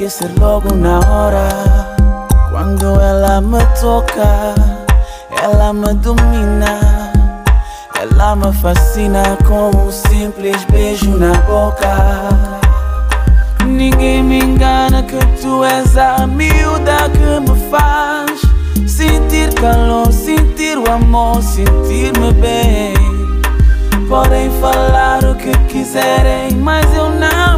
fazem enlouquecer logo na hora. Quando ela me toca, ela me domina. Ela me fascina com um simples beijo na boca. Ninguém me engana que tu és a miúda que me faz sentir calor, sentir o amor, sentir-me bem. Podem falar o que quiserem, mas eu não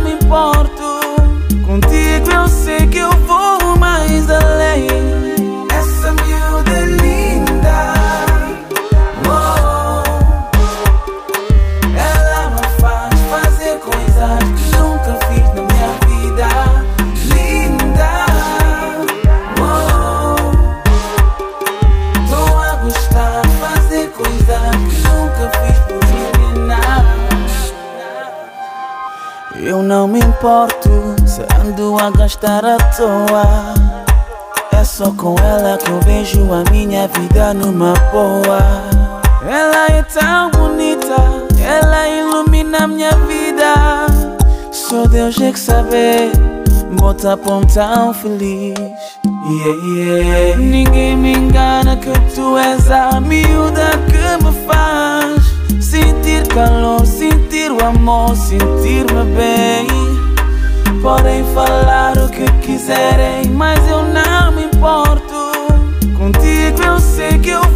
a gastar à toa. É só com ela que eu vejo a minha vida numa boa. Ela é tão bonita, ela ilumina minha vida. Só Deus é que sabe, bota pão tão feliz. Yeah, yeah. Ninguém me engana que tu és a miúda que me faz sentir calor, sentir o amor, sentir-me bem. Podem falar o que quiserem, mas eu não me importo. Contigo eu sei que eu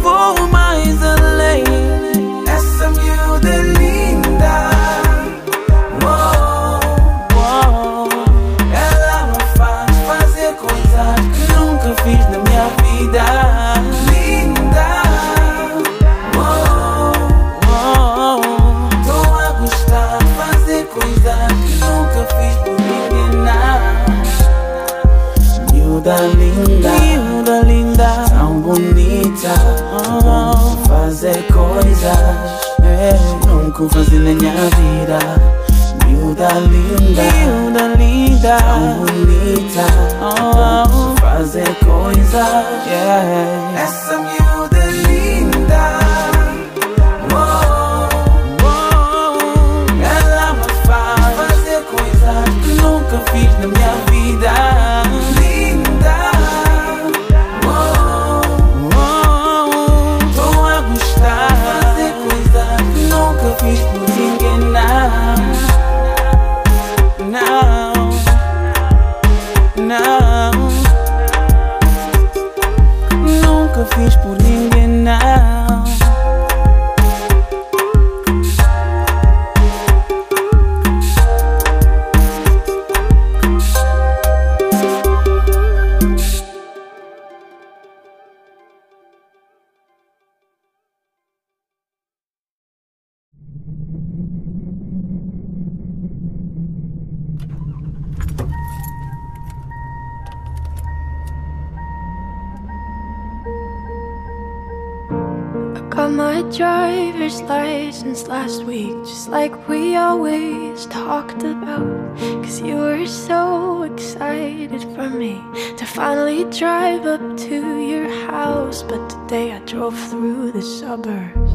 license last week, just like we always talked about. Cause you were so excited for me to finally drive up to your house. But today I drove through the suburbs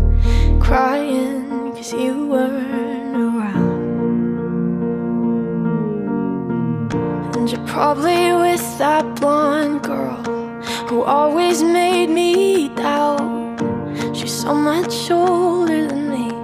crying cause you weren't around. And you're probably with that blonde girl who always made me doubt. She's so much older than me.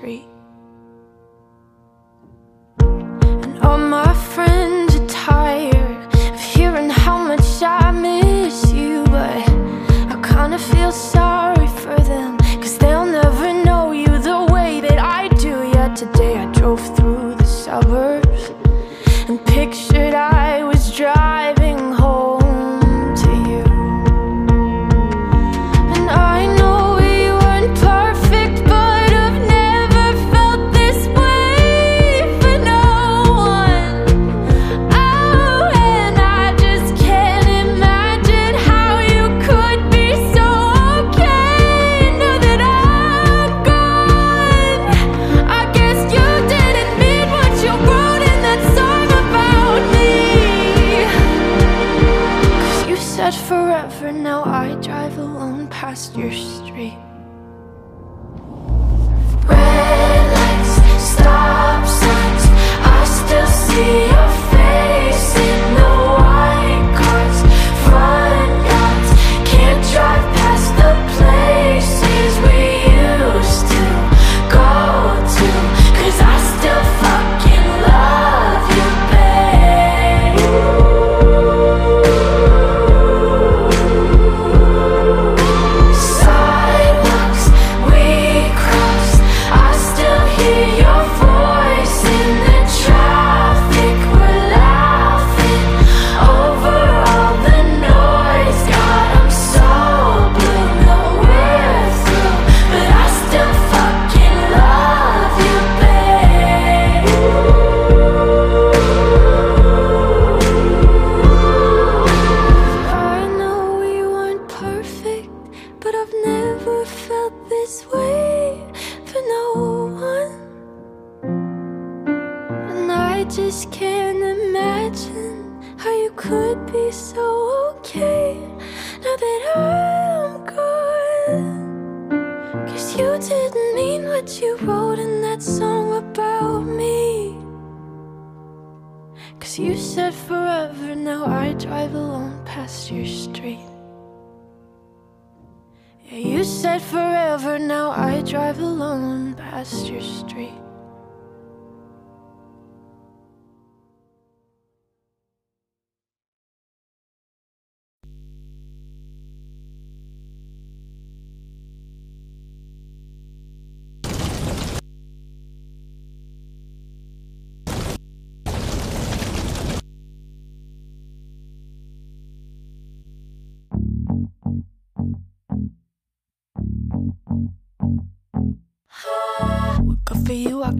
three. you wrote in that song about me. Cause you said forever, now I drive alone past your street. Yeah, you said forever, now I drive alone past your street.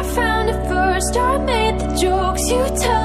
I found it first. I made the jokes you tell.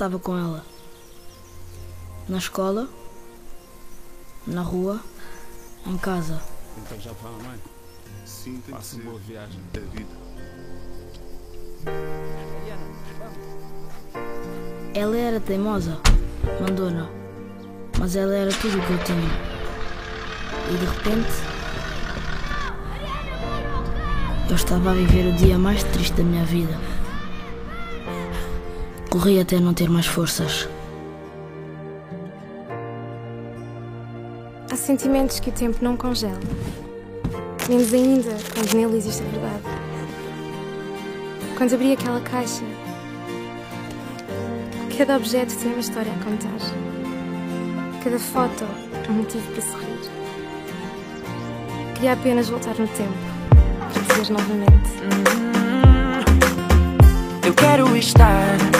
Estava com ela. Na escola, na rua, em casa. Então já fala, mãe. Sim, tem que Faça boa viagem. a vida. Ela era teimosa, mandona, mas ela era tudo o que eu tinha. E de repente, eu estava a viver o dia mais triste da minha vida. Corri até não ter mais forças. Há sentimentos que o tempo não congela. Menos ainda quando nele existe a verdade. Quando abri aquela caixa, cada objeto tem uma história a contar. Cada foto um motivo para sorrir. Queria apenas voltar no tempo para dizer novamente. Eu quero estar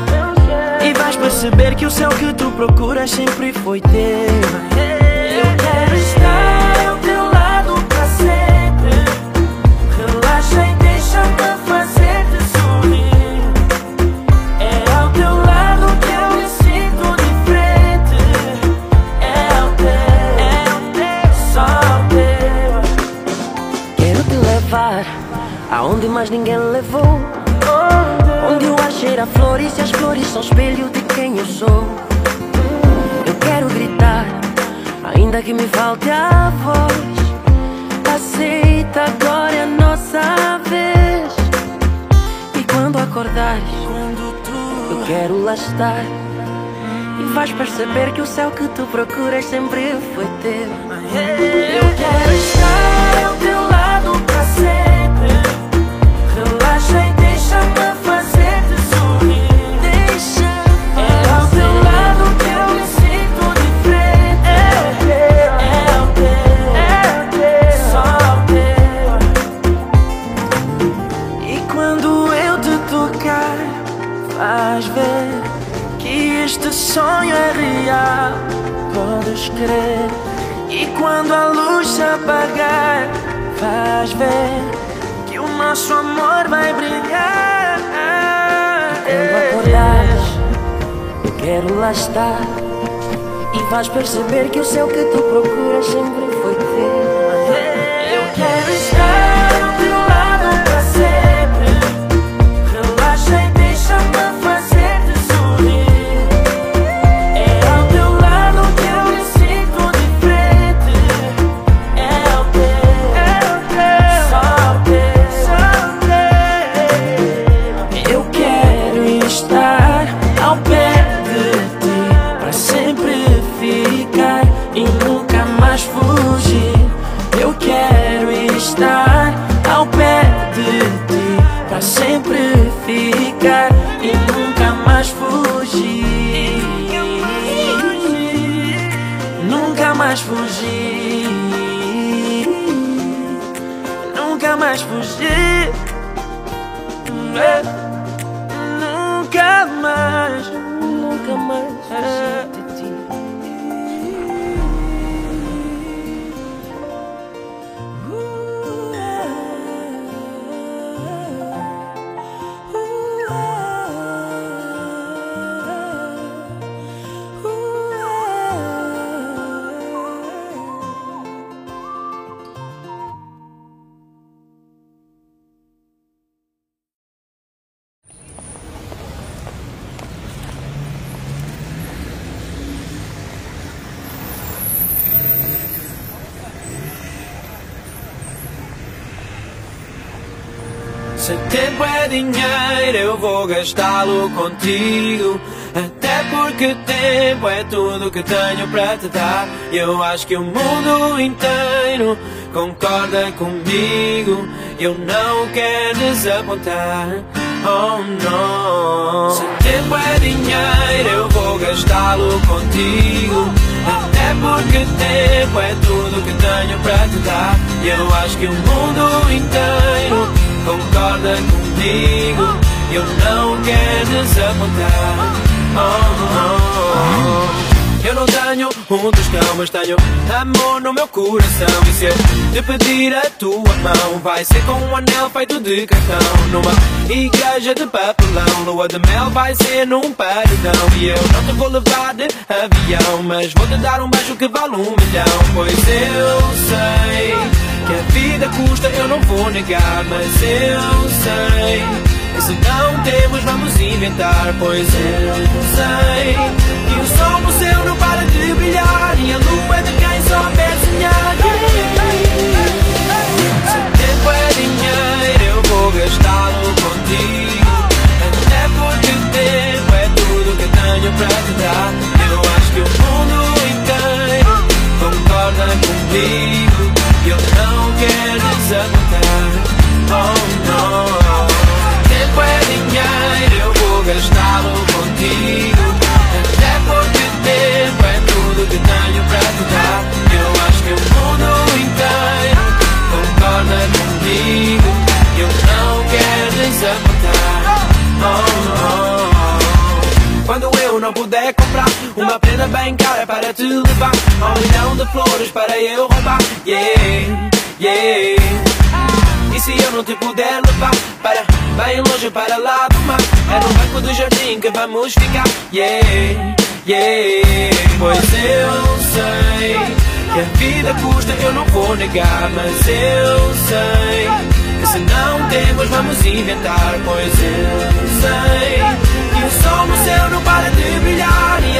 E vais perceber que o céu que tu procuras sempre foi teu. Eu quero estar ao teu lado pra sempre. Relaxa e deixa-me fazer-te sorrir. É ao teu lado que eu me sinto diferente. É ao teu, é ao teu, só ao teu. Quero te levar aonde mais ninguém levou. Cheira a flores e as flores são espelho de quem eu sou. Eu quero gritar, ainda que me falte a voz. Aceita, agora é a nossa vez. E quando acordares, eu quero lá estar. E vais perceber que o céu que tu procuras sempre foi teu. Eu quero estar ao teu lado pra sempre. Relaxa e deixa-me este sonho é real. Podes crer. E quando a luz se apagar, vais ver que o nosso amor vai brilhar. Quando acordares, eu quero lá estar. E vais perceber que o céu que tu procuras sempre foi teu. Gastá-lo contigo. Até porque tempo é tudo que tenho para te dar. E eu acho que o mundo inteiro concorda comigo. Eu não quero desapontar. Oh não. Se tempo é dinheiro, eu vou gastá-lo contigo. Até porque tempo é tudo que tenho para te dar. E eu acho que o mundo inteiro concorda comigo. Eu não quero desapontar. Oh, oh, oh. Eu não tenho um tostão, mas tenho amor no meu coração. E se eu te pedir a tua mão, vai ser com um anel feito de cartão. Numa igreja de papelão, lua de mel vai ser num paredão. E eu não te vou levar de avião, mas vou te dar um beijo que vale um milhão. Pois eu sei que a vida custa, eu não vou negar, mas eu sei. Se não temos, vamos inventar, pois eu sei que o sol no céu não para de brilhar e a lua é de quem souber sonhar. Se tempo é dinheiro, eu vou gastá-lo contigo. Até porque tempo é tudo que tenho para te dar. Eu acho que o mundo inteiro concorda comigo. Eu não quero desapontar. Oh, não gastá-lo contigo. Até porque tempo é tudo que tenho para te dar. Eu acho que o mundo inteiro concorda comigo. Eu não quero desapontar. Oh, oh, oh. Quando eu não puder uma prenda bem cara para te levar, um milhão de flores para eu roubar. Yeah, yeah. E se eu não te puder levar para bem longe para lá do mar? É no banco do jardim que vamos ficar. Yeah, yeah. Pois eu sei que a vida custa eu não vou negar Mas eu sei que se não temos vamos inventar. Pois eu sei que o sol no céu não para de brilhar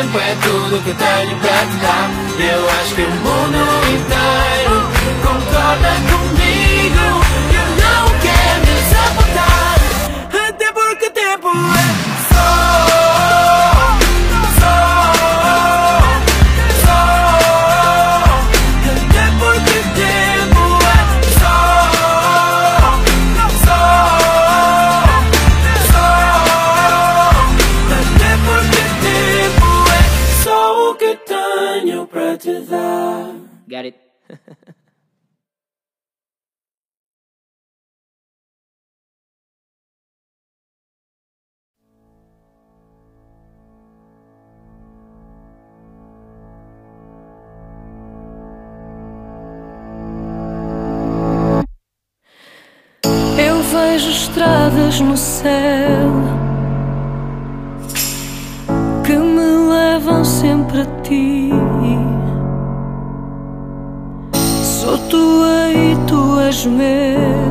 tempo é tudo que tenho para te dar. Eu acho que o mundo inteiro concorda comigo estradas no céu que me levam sempre a ti. Sou tua e tu és meu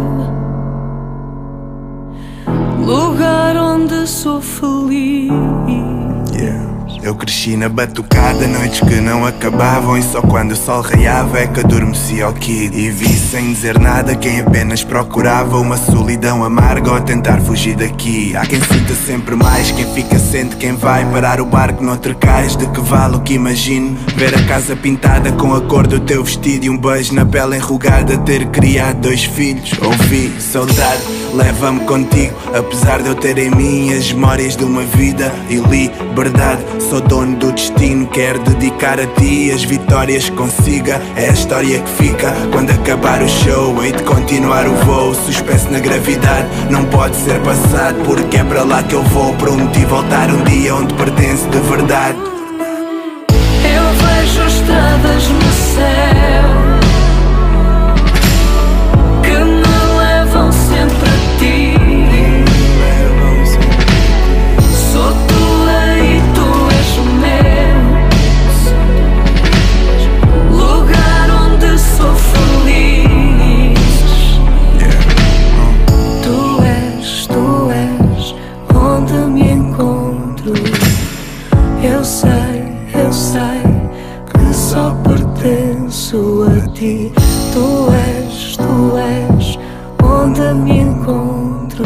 Eu cresci na batucada, noites que não acabavam E só quando o sol raiava é que adormecia o kid. E vi sem dizer nada quem apenas procurava Uma solidão amarga ou tentar fugir daqui. Há quem sinta sempre mais, quem fica sente quem vai Parar o barco noutro cais, de que vale o que imagino? Ver a casa pintada com a cor do teu vestido E um beijo na pele enrugada, ter criado dois filhos. Ouvi saudade, leva-me contigo Apesar de eu ter em mim as memórias de uma vida e liberdade Sou dono do destino, quero dedicar a ti as vitórias que consiga. É a história que fica quando acabar o show. Hei de continuar o voo, suspenso na gravidade. Não pode ser passado, porque é para lá que eu vou. Prometi voltar um dia onde pertence de verdade. Eu vejo estradas no céu. pertenço a ti. Tu és, tu és onde me encontro.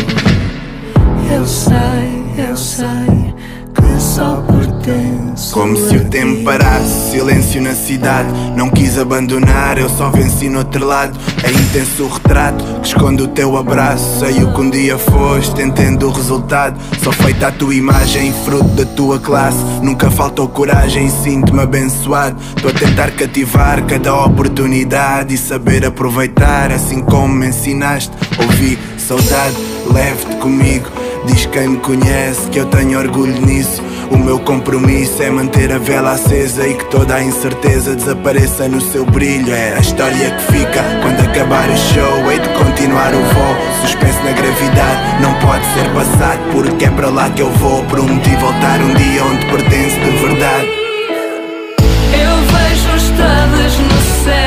Eu sei, eu sei que só pertenço. Como se o tempo parasse, silêncio na cidade. Não quis abandonar, eu só venci no outro lado. É intenso o retrato que esconde o teu abraço. Sei o que um dia foste, entendo o resultado. Só feita a tua imagem, fruto da tua classe. Nunca faltou coragem, sinto-me abençoado. Estou a tentar cativar cada oportunidade e saber aproveitar, assim como me ensinaste. Ouvi saudade, leve-te comigo. Diz quem me conhece que eu tenho orgulho nisso. O meu compromisso é manter a vela acesa e que toda a incerteza desapareça no seu brilho. É a história que fica quando acabar o show. Hei de continuar o voo, suspenso na gravidade. Não pode ser passado, porque é para lá que eu vou. Prometi voltar um dia onde pertence de verdade. Eu vejo estrelas no céu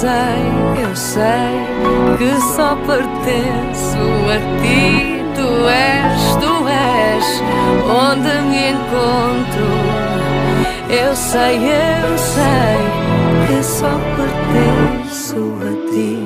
sei, eu sei que só pertenço a ti. Tu és, tu és onde me encontro. Eu sei, eu sei que só pertenço a ti.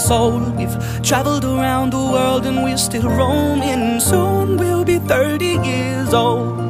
sold. We've traveled around the world and we're still roaming. Soon we'll be 30 years old.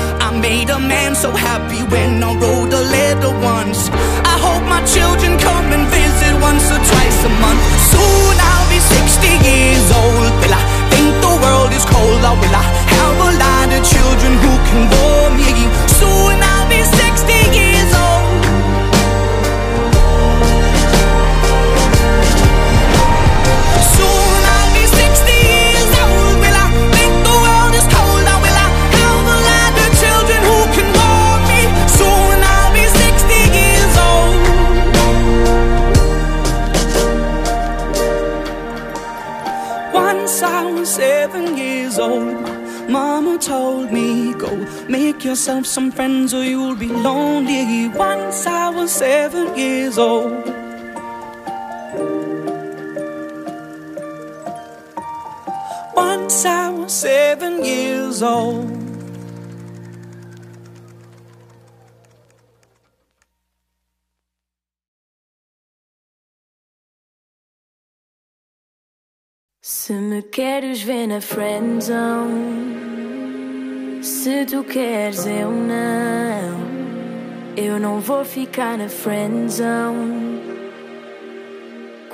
Made a man so happy when I wrote a letter once. I hope my children come and visit once or twice a month. Soon I'll be 60 years old. Will I think the world is cold or will I have a lot of children who can warm me? Soon I'll told me, Go make yourself some friends or you'll be lonely. Once I was seven years old. Once I was seven years old. Se me queres ver na friendzone, se tu queres eu não, eu não vou ficar na friendzone.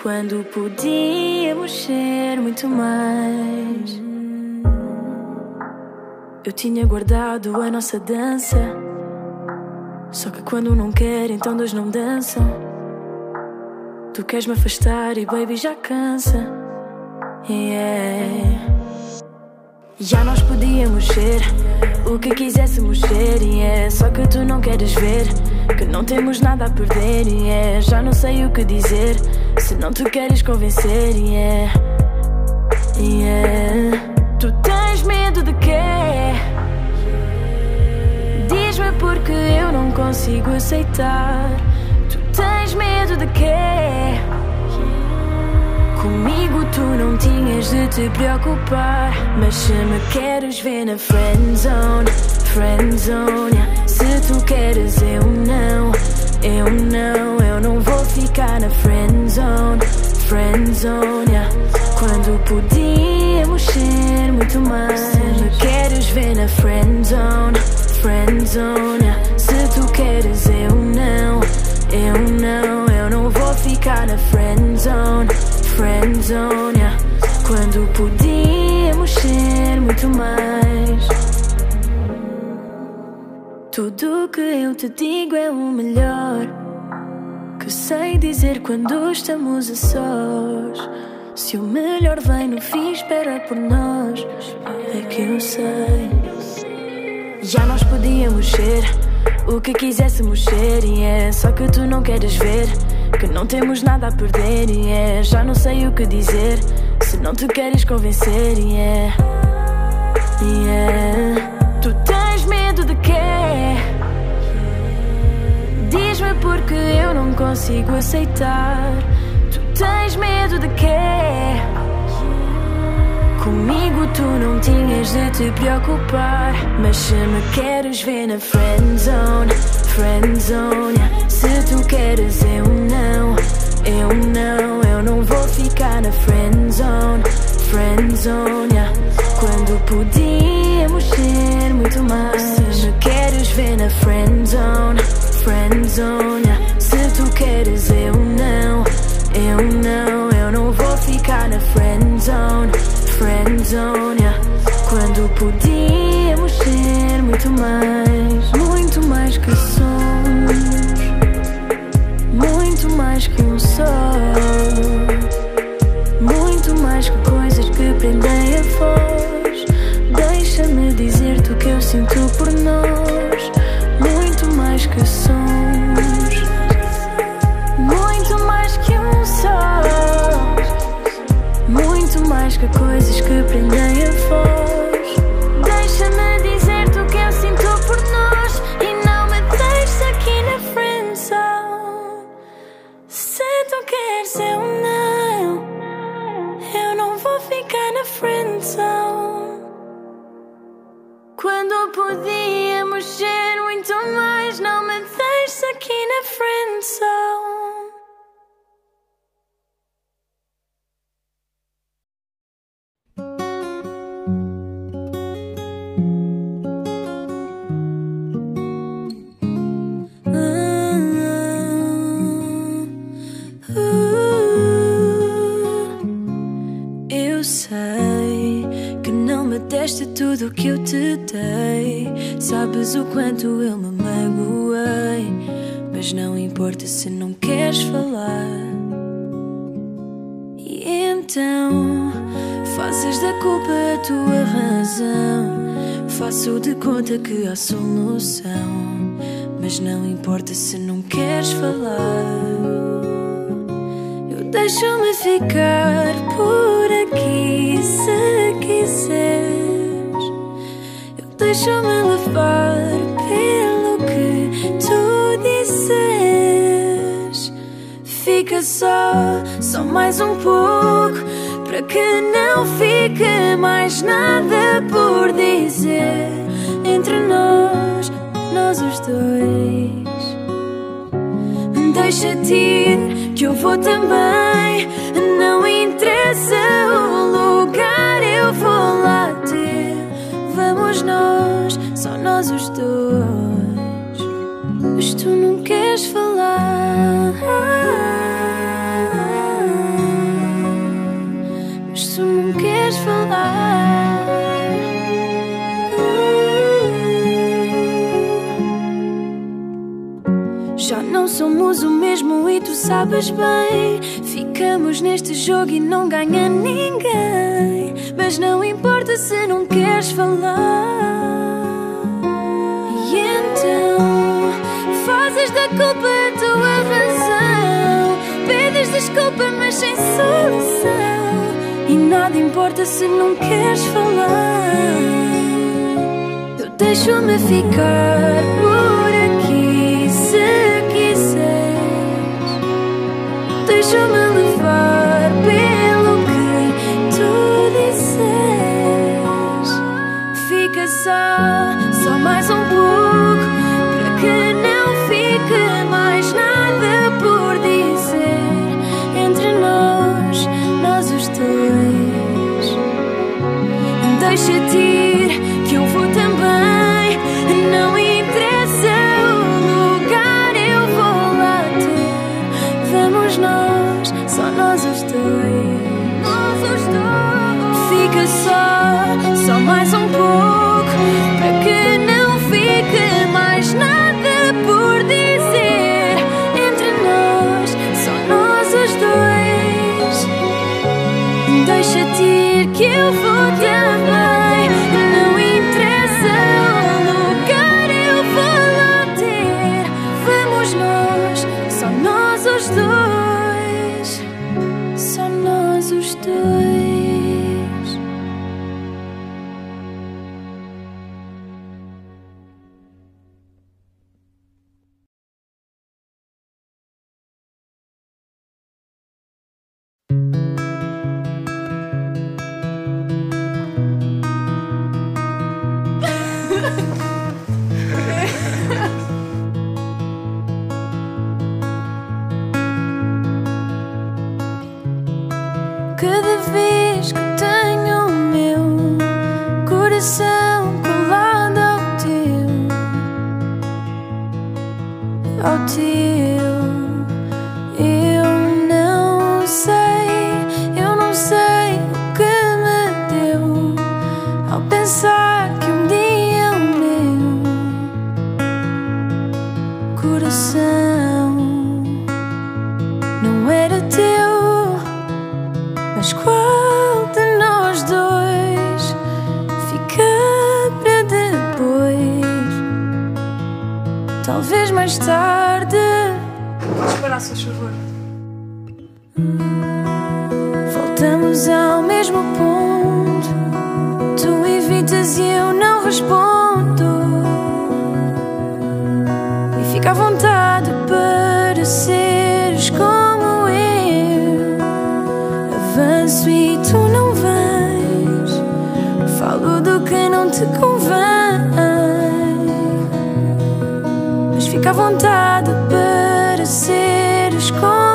Quando podíamos ser muito mais. Eu tinha guardado a nossa dança. Só que quando não quer, então dois não dançam. Tu queres me afastar e baby já cansa. Yeah. Já nós podíamos ser o que quiséssemos ser, yeah. Só que tu não queres ver que não temos nada a perder, yeah. Já não sei o que dizer se não te queres convencer, yeah. Yeah. Tu tens medo de quê? Diz-me porque eu não consigo aceitar. Tu tens medo de quê? Comigo tu não tinhas de te preocupar Mas se me queres ver na friendzone Friendzone. Se tu queres eu não Eu não, eu não vou ficar na friendzone Friendzone. Quando podíamos ser muito mais Se me queres ver na friendzone Friendzone. Se tu queres eu não Eu não, eu não vou ficar na friendzone friendzone yeah. Quando podíamos ser muito mais. Tudo que eu te digo é o melhor. Que sei dizer quando estamos a sós. Se o melhor vem no fim espera por nós. É que eu sei. Já nós podíamos ser o que quiséssemos ser E é só que tu não queres ver Que não temos nada a perder E é já não sei o que dizer Se não te queres convencer E é yeah. Tu tens medo de quê? Diz-me porque eu não consigo aceitar Tu tens medo de quê? Comigo tu não tinhas de te preocupar Mas se me queres ver na friendzone Friendzone. Se tu queres eu não Eu não, eu não vou ficar na friendzone Friendzone. Quando podíamos ser muito mais Se me queres ver na friendzone Friendzone. Se tu queres eu não Eu não, eu não vou ficar na friendzone yeah. Quando podíamos ser muito mais Muito mais que sons Muito mais que um só Muito mais que coisas que prendem a voz. Deixa-me dizer-te o que eu sinto por nós. Muito mais que sons coisas que prendem a voz. Quanto eu me magoei. Mas não importa se não queres falar. E então fazes da culpa a tua razão. Faço de conta que há solução. Mas não importa se não queres falar. Eu deixo-me ficar por aqui se quiseres. Eu deixa-me levar pelo que tu dizes. Fica só, só mais um pouco, para que não fique mais nada por dizer entre nós, nós os dois. Deixa-te ir, que eu vou também. Não interessa o lugar, eu vou lá ter. Vamos nós, nós os dois. Mas tu não queres falar. Mas tu não queres falar. Já não somos o mesmo e tu sabes bem. Ficamos neste jogo e não ganha ninguém. Mas não importa se não queres falar. Fazes da culpa a tua razão. Pedes desculpa, mas sem solução. E nada importa se não queres falar. Eu deixo-me ficar por aqui se quiseres. Deixa-me Deixa-te vontade para seres como eu. Avanço e tu não vens. Falo do que não te convém. Mas fica à vontade para seres como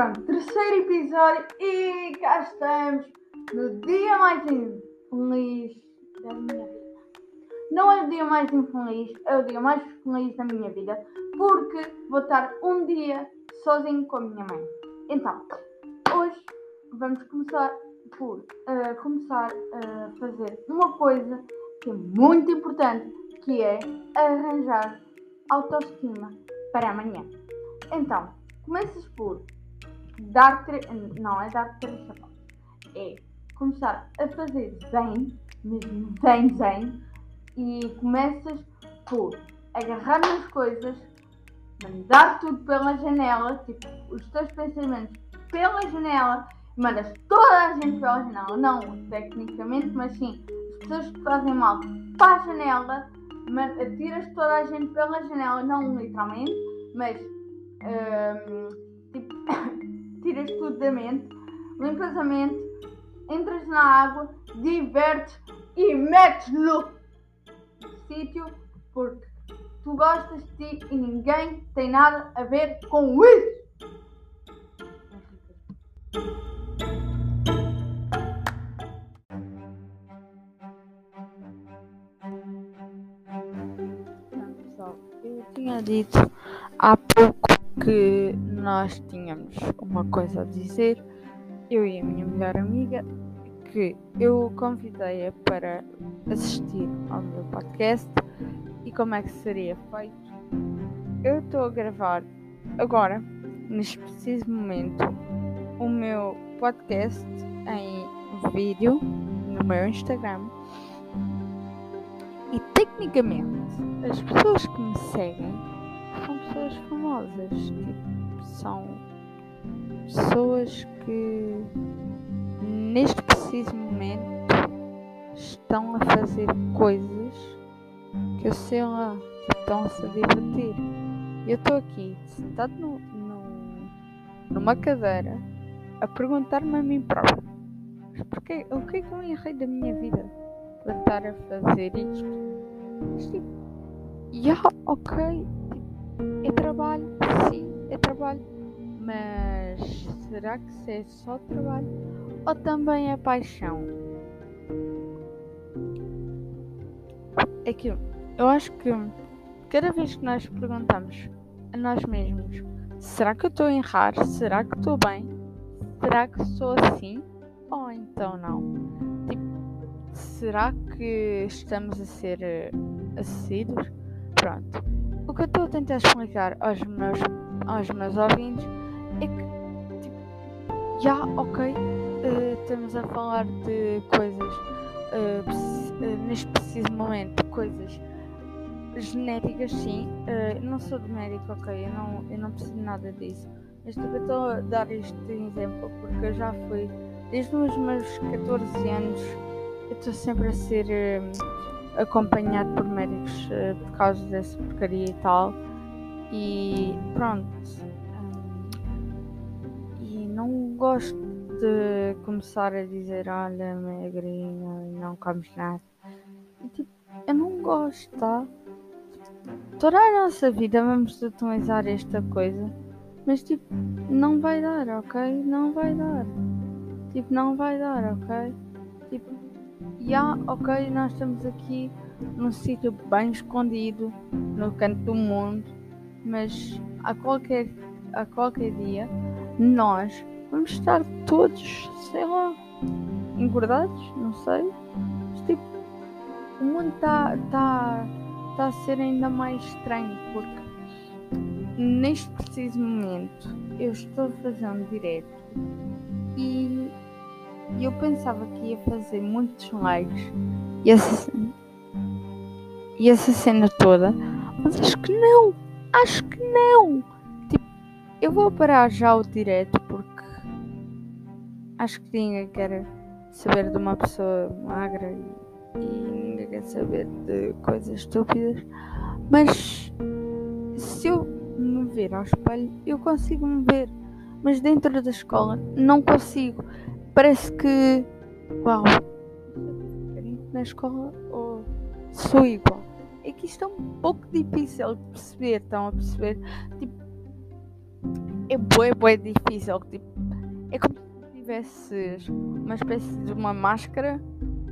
Pronto, terceiro episódio e cá estamos no dia mais infeliz da minha vida. Não é o dia mais infeliz, é o dia mais feliz da minha vida porque vou estar um dia sozinho com a minha mãe. Então, hoje vamos começar por eh, começar a fazer uma coisa que é muito importante, que é arranjar autoestima para amanhã. Então, começas por dar tre... não é dar três é começar a fazer zen, mesmo zen zen, e começas por agarrar nas coisas, mandar tudo pela janela, tipo, os teus pensamentos pela janela, mandas toda a gente pela janela, não tecnicamente, mas sim, as pessoas que fazem mal para a janela, man- tiras toda a gente pela janela, não literalmente, mas hum, tipo, tiras tudo da mente, limpas a mente, entras na água, divertes e metes no sítio porque tu gostas de ti e ninguém tem nada a ver com isso. Não, pessoal, eu tinha dito há pouco que nós tínhamos uma coisa a dizer, eu e a minha melhor amiga, que eu convidei-a para assistir ao meu podcast e como é que seria feito. Eu estou a gravar agora, neste preciso momento, o meu podcast em vídeo no meu Instagram. E tecnicamente, as pessoas que me seguem pessoas famosas. Tipo, são pessoas que neste preciso momento estão a fazer coisas que eu sei lá, estão-se a divertir. E eu estou aqui, sentado no, no- numa cadeira, a perguntar-me a mim próprio: mas porquê, o que é que eu errei da minha vida para estar a fazer isto? Mas tipo, yeah, ok, é trabalho, sim, é trabalho, mas será que isso é só trabalho ou também é paixão? É que eu acho que cada vez que nós perguntamos a nós mesmos: será que eu estou a errar? Será que estou bem? Será que sou assim? Ou então não? Tipo, será que estamos a ser eh, assíduos? Pronto. O que eu estou a tentar explicar aos meus, aos meus ouvintes é que, tipo, já, ok, eh, estamos a falar de coisas, eh, neste preciso momento, coisas genéticas, sim. Não sou de médico, ok, eu não, eu não preciso nada disso. Mas eu estou a dar este exemplo porque eu já fui, desde os meus 14 anos, eu estou sempre a ser acompanhado por médicos eh, por causa dessa porcaria e tal. E pronto. hum, e não gosto de começar a dizer, olha, magrinha e não comes nada. E, tipo, eu não gosto, tá? toda a nossa vida vamos utilizar esta coisa, mas tipo, não vai dar, ok? Não vai dar. Tipo, não vai dar, ok? Já, ok, nós estamos aqui num sítio bem escondido, no canto do mundo, mas a qualquer, a qualquer dia nós vamos estar todos, sei lá, engordados, não sei. Mas, tipo, o mundo está tá, tá a ser ainda mais estranho porque neste preciso momento eu estou um direto e eu pensava que ia fazer muitos likes e essa, e essa cena toda, mas acho que não, acho que não. Tipo, eu vou parar já o direto porque acho que ninguém quer saber de uma pessoa magra e, e ninguém quer saber de coisas estúpidas. Mas se eu me ver ao espelho, eu consigo me ver. Mas dentro da escola não consigo. Parece que. Uau! Na escola ou sou igual. É que isto é um pouco difícil de perceber, estão a perceber? Tipo, é bué, bué difícil. Tipo, é como se tivesses uma espécie de uma máscara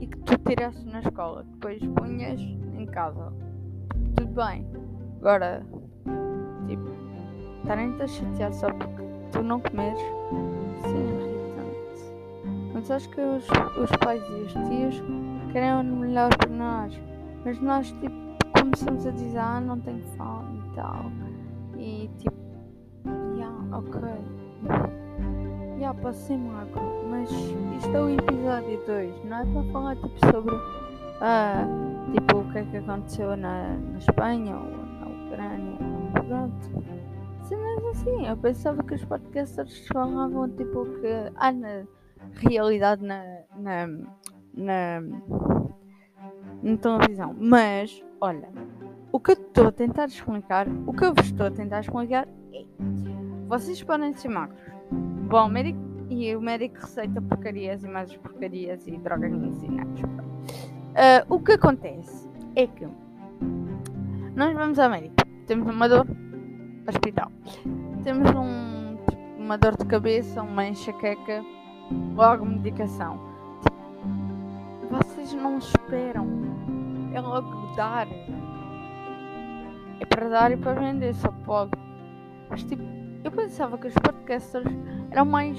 e que tu tirasses na escola, depois punhas em casa. Tudo bem. Agora, tipo, estarem-te a chatear só porque tu não comeres, sim. Mas acho que os, os pais e os tios querem o melhor para nós. Mas nós, tipo, começamos a dizer, ah, não tenho fome e tal. E tipo, yeah, ok. Yeah, posso ser magro, mas isto é o episódio 2, não é para falar tipo sobre ah, tipo, o que é que aconteceu na, na Espanha ou na Ucrânia. Pronto. Cenas assim, eu pensava que os podcasters falavam tipo que há na realidade na, na, na, na televisão. Mas, olha, o que eu estou a tentar explicar, o que eu vos estou a tentar explicar é vocês podem ser magros. Ao médico e o médico receita porcarias e mais porcarias e drogas medicinais. Uh, o que acontece é que nós vamos ao médico, temos uma dor, hospital. Temos um, uma dor de cabeça, uma enxaqueca, logo medicação. Vocês não esperam. É logo dar. É para dar e para vender, só pode. Mas tipo, eu pensava que os podcasters eram mais.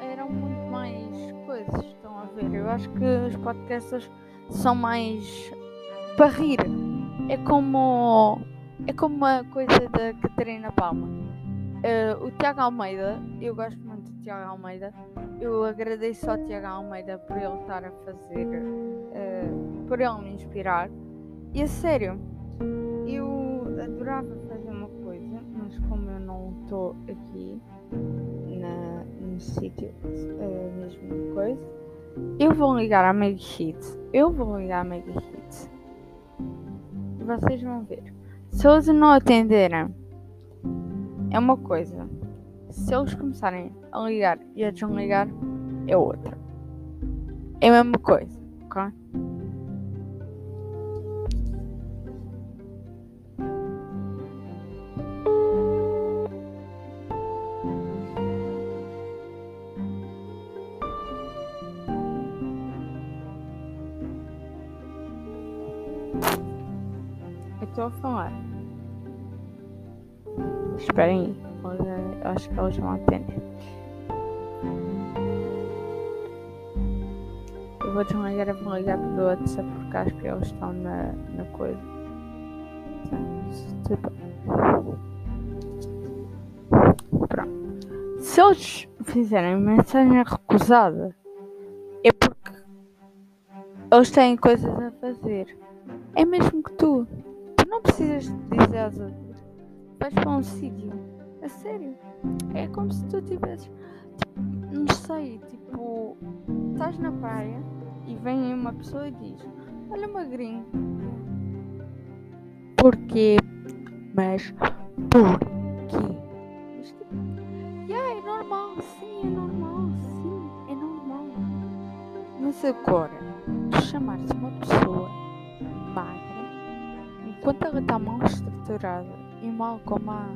eram muito mais coisas, estão a ver? Eu acho que os podcasters são mais para rir. É como. É como uma coisa da Catarina Palma. Uh, o Tiago Almeida, eu gosto Tiago Almeida. Eu agradeço ao Tiago Almeida por ele estar a fazer, uh, por ele me inspirar. E a sério, eu adorava fazer uma coisa, mas como eu não estou aqui na, no sítio uh, mesmo coisa, eu vou ligar à Mega Hits. Eu vou ligar à Mega Hits. Vocês vão ver. Se eles não atenderem, é uma coisa. Se eles começarem a ligar e a desligar, é outra. É a mesma coisa, ok? Estou a falar. Esperem aí. Acho que elas vão atender. Eu vou desligar e vou ligar pelo WhatsApp porque acho que eles estão na, na coisa. Pronto. Se eles fizerem mensagem recusada, é porque eles têm coisas a fazer. É mesmo que tu. Tu não precisas dizer às outras. Vais para um sítio. A sério. É como se tu tivesses. Tipo, não sei, tipo. Estás na praia e vem uma pessoa e diz: Olha, magrinho. Porquê? Mas porquê? Mas tipo. Yeah, é normal, sim, é normal, sim, é normal. Mas agora, tu chamares uma pessoa magra quando ela está mal estruturada e mal com má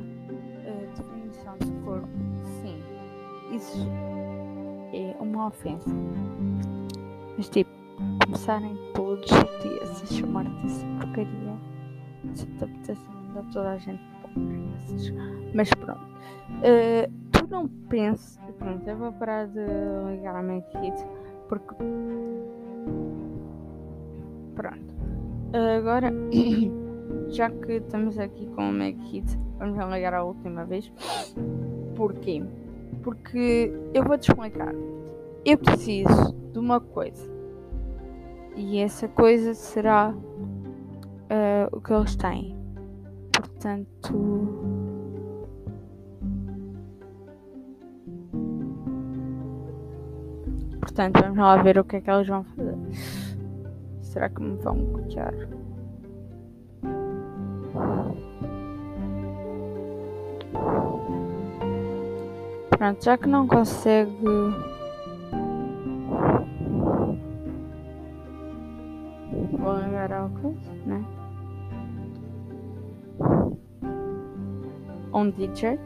definição de corpo, sim, isso é uma ofensa. Mas tipo, começarem todos os dias a chamar-te essa porcaria, te apetece mandar toda a gente Mas pronto. Eh, tu não penses. Pronto, eu vou parar de ligar a minha kit porque. Pronto. Agora, já que estamos aqui com o Hit, vamos ligar a última vez. Porquê? Porque eu vou te explicar. Eu preciso de uma coisa. E essa coisa será uh, o que eles têm. Portanto. Portanto, vamos lá ver o que é que eles vão fazer. Será que me vão bloquear? Pronto, já que não consegue. Vou ligar ao coisa, né? Um DJ.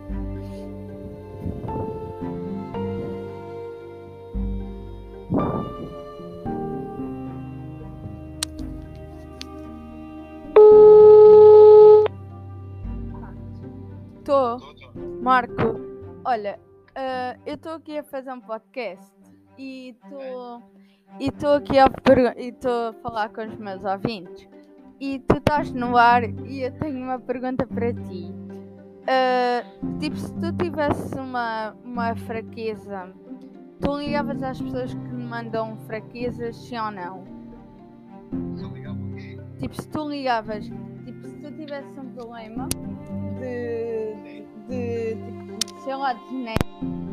Estou, Marco. Olha, estou aqui a fazer um podcast e estou e estou aqui a estou a falar com os meus ouvintes e tu estás no ar e eu tenho uma pergunta para ti. Uh, tipo, se tu tivesse uma, uma fraqueza, tu ligavas às pessoas que me mandam fraquezas, sim ou não? Tipo, se tu ligavas, tipo, se tu tivesse um problema de, de, de sei lá, de net.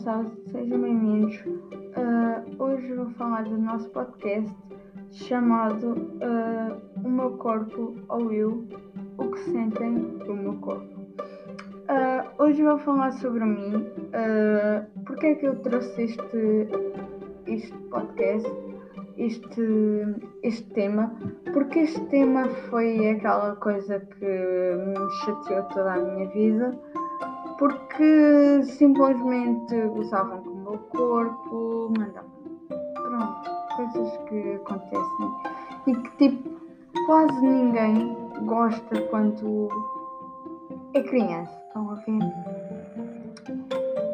Pessoal, sejam bem-vindos. Ah, hoje vou falar do nosso podcast chamado ah, O meu corpo ou eu, o que sentem do meu corpo. Ah, hoje vou falar sobre mim, uh, porque é que eu trouxe este, este podcast, este, este tema, porque este tema foi aquela coisa que me chateou toda a minha vida porque simplesmente gozavam com o meu corpo, mandavam. Pronto, coisas que acontecem e que tipo quase ninguém gosta quando é criança, estão a ver?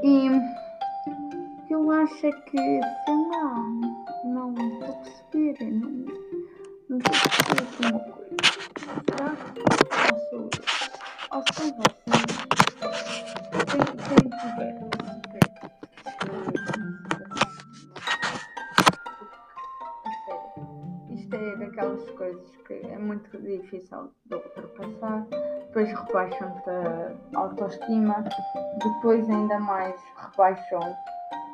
E eu acho é que, sei lá, difícil de ultrapassar. Depois rebaixam-te a autoestima. Depois ainda mais rebaixam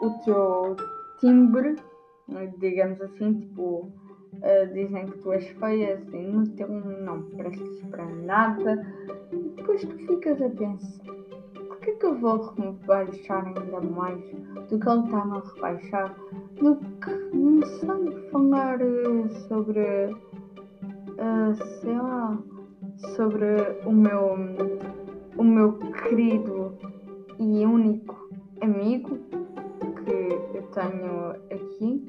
o teu timbre, digamos assim, tipo, uh, dizem que tu és feia, assim, não prestes para nada. E depois tu ficas a pensar que é que eu vou rebaixar ainda mais do que ele está a rebaixar? Do que, não sei, falar uh, sobre, sei lá, sobre o meu, o meu querido e único amigo que eu tenho aqui.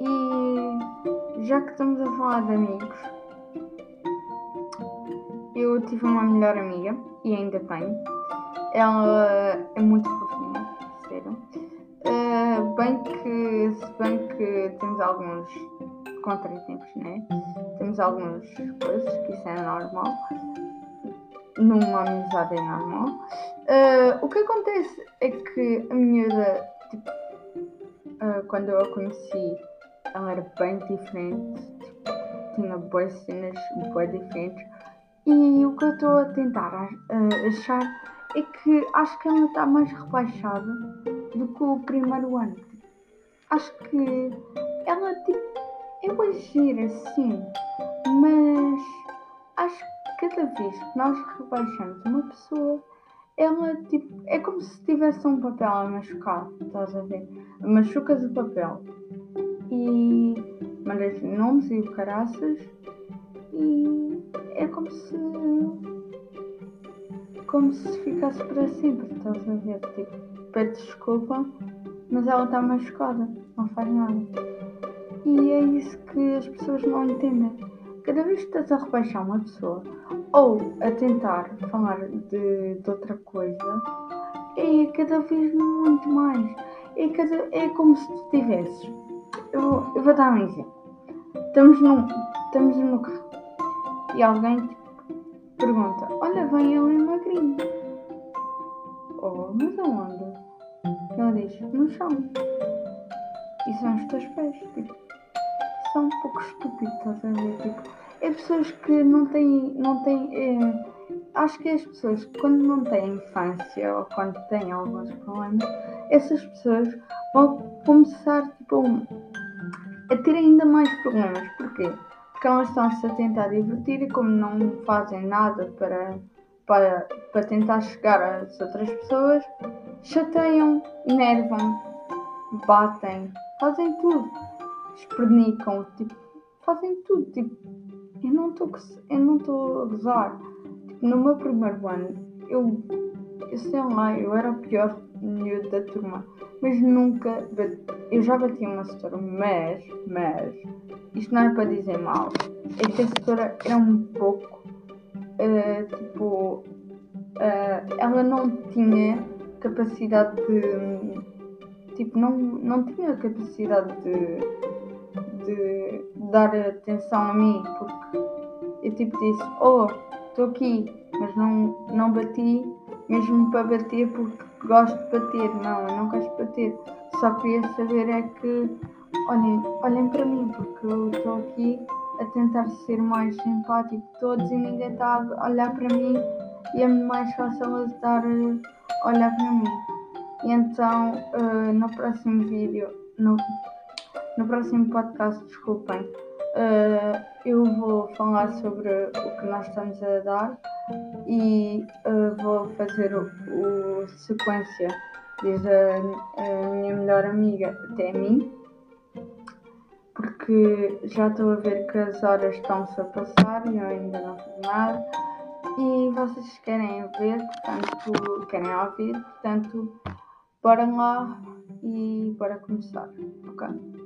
E já que estamos a falar de amigos, eu tive uma melhor amiga e ainda tenho ela é muito fofinha, sério. Uh, bem que, se bem que temos alguns contratempos, né? Temos algumas coisas que isso é normal. Numa amizade é normal. Uh, o que acontece é que a miúda, tipo, uh, quando eu a conheci, ela era bem diferente. Tipo, tinha boas cenas bem diferentes. E o que eu estou a tentar achar é que acho que ela está mais rebaixada do que o primeiro ano. Acho que ela tipo, é uma gira, sim, mas acho que cada vez que nós rebaixamos uma pessoa, ela tipo, é como se tivesse um papel a machucar, estás a ver? Machucas o papel e mandas nomes e caraças e é como se como se ficasse para sempre, estás a ver? Tipo, pede desculpa, mas ela está machucada, não faz nada. E é isso que as pessoas não entendem. Cada vez que estás a rebaixar uma pessoa ou a tentar falar de, de outra coisa, é cada vez muito mais. É, cada, é como se tu tivesses. Eu, eu vou dar um exemplo. Estamos, num, estamos carro e alguém tipo, pergunta: Olha, vem ali magrinho. Oh, mas aonde? Ele diz: No chão. E são os teus pés. Tipo, são um pouco estúpidos, estás a ver? Tipo, é pessoas que não têm. Não têm é, acho que as pessoas, quando não têm infância ou quando têm alguns problemas, essas pessoas vão começar tipo, a ter ainda mais problemas. Porquê? porque elas estão-se a tentar divertir e como não fazem nada para, para, para tentar chegar às outras pessoas, chateiam, enervam, batem, fazem tudo, espernicam, tipo, fazem tudo, tipo, eu não estou a gozar. Tipo, no meu primeiro ano, eu, eu sei lá, eu era o pior miúdo da turma, mas nunca, eu já bati uma setora, mas, mas, isto não é para dizer mal, é que a setora era um pouco, eh, tipo, eh, ela não tinha capacidade de, tipo, não, não tinha capacidade de, de dar atenção a mim, porque eu tipo disse, oh, estou aqui, mas não, não bati mesmo para bater porque gosto de bater. Não, eu não gosto de bater. Só queria saber é que olhem, olhem para mim, porque eu estou aqui a tentar ser mais simpático de todos e ninguém está a olhar para mim e é mais fácil estar a olhar para mim. E então eh, no próximo vídeo, no, no próximo podcast, desculpem, eh, eu vou falar sobre o que nós estamos a dar e eh, vou fazer o, o sequência desde a, a minha melhor amiga até mim, porque já estou a ver que as horas estão-se a passar e eu ainda não fiz nada. E vocês querem ver, portanto, querem ouvir, portanto, bora lá e bora começar, ok?